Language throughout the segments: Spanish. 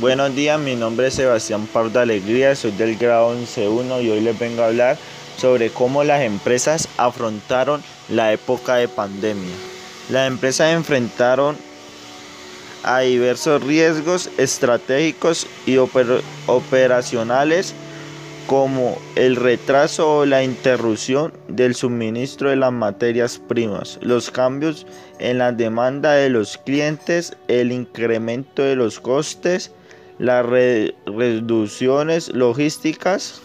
buenos días, mi nombre es Sebastián Pardo Alegría, soy del grado 11.1 y hoy les vengo a hablar sobre cómo las empresas afrontaron la época de pandemia. Las empresas enfrentaron a diversos riesgos estratégicos y operacionales como el retraso o la interrupción del suministro de las materias primas, los cambios en la demanda de los clientes, el incremento de los costes, las reducciones logísticas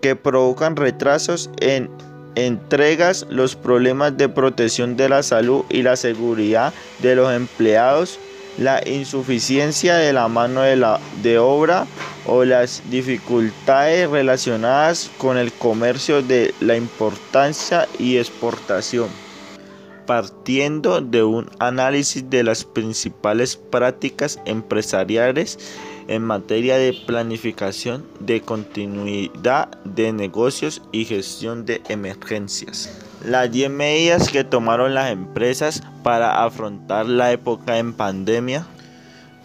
que provocan retrasos en entregas, los problemas de protección de la salud y la seguridad de los empleados, la insuficiencia de la mano de, la, de obra o las dificultades relacionadas con el comercio de la importancia y exportación. Partiendo de un análisis de las principales prácticas empresariales en materia de planificación, de continuidad de negocios y gestión de emergencias. Las 10 medidas que tomaron las empresas para afrontar la época en pandemia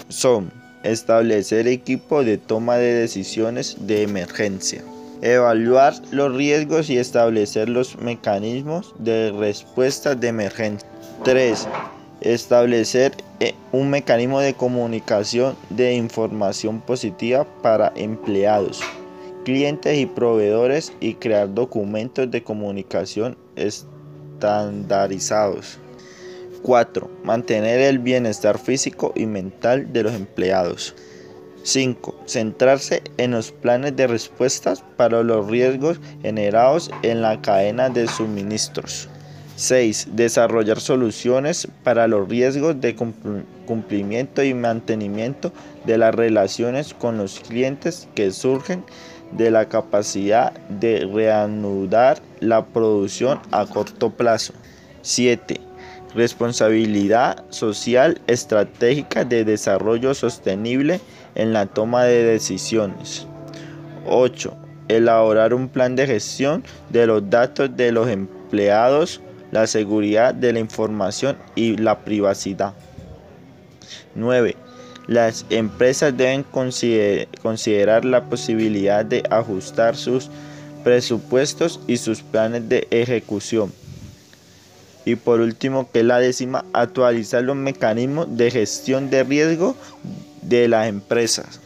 son establecer equipo de toma de decisiones de emergencia, evaluar los riesgos y establecer los mecanismos de respuesta de emergencia. 3. Establecer eh, un mecanismo de comunicación de información positiva para empleados clientes y proveedores y crear documentos de comunicación estandarizados. 4. Mantener el bienestar físico y mental de los empleados. 5. Centrarse en los planes de respuestas para los riesgos generados en la cadena de suministros. 6. Desarrollar soluciones para los riesgos de cumplimiento y mantenimiento de las relaciones con los clientes que surgen de la capacidad de reanudar la producción a corto plazo. 7. Responsabilidad social estratégica de desarrollo sostenible en la toma de decisiones. 8. Elaborar un plan de gestión de los datos de los empleados, la seguridad de la información y la privacidad. 9 las empresas deben considerar la posibilidad de ajustar sus presupuestos y sus planes de ejecución. Y por último, que la décima, actualizar los mecanismos de gestión de riesgo de las empresas.